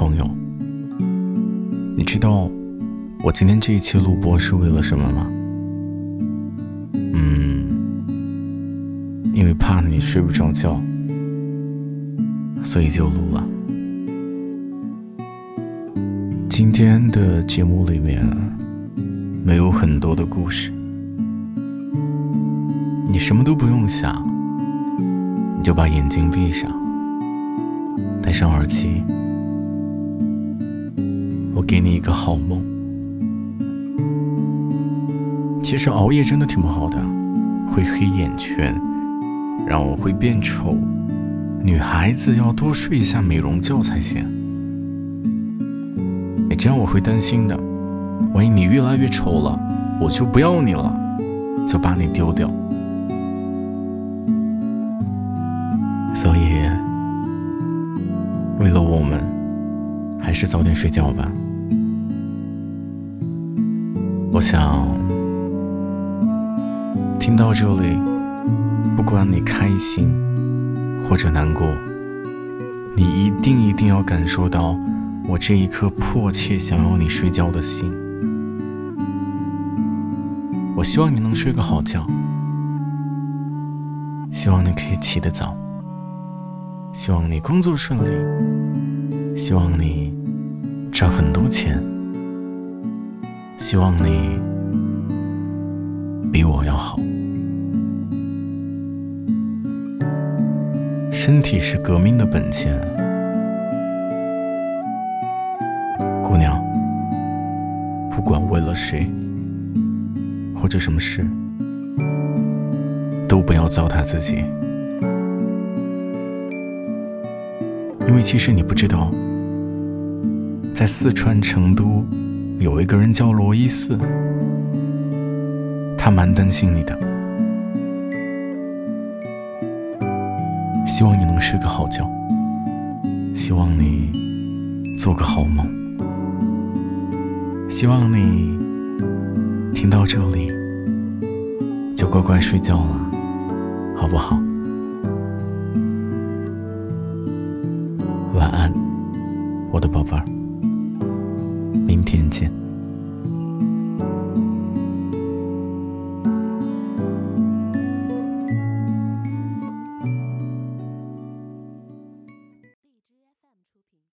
朋友，你知道我今天这一期录播是为了什么吗？嗯，因为怕你睡不着觉，所以就录了。今天的节目里面没有很多的故事，你什么都不用想，你就把眼睛闭上，戴上耳机。我给你一个好梦。其实熬夜真的挺不好的，会黑眼圈，然后会变丑。女孩子要多睡一下美容觉才行。你这样我会担心的，万一你越来越丑了，我就不要你了，就把你丢掉。所以，为了我们，还是早点睡觉吧。我想听到这里，不管你开心或者难过，你一定一定要感受到我这一颗迫切想要你睡觉的心。我希望你能睡个好觉，希望你可以起得早，希望你工作顺利，希望你赚很多钱。希望你比我要好。身体是革命的本钱，姑娘，不管为了谁或者什么事，都不要糟蹋自己，因为其实你不知道，在四川成都。有一个人叫罗伊斯，他蛮担心你的，希望你能睡个好觉，希望你做个好梦，希望你听到这里就乖乖睡觉了，好不好？晚安，我的宝贝儿。明天见。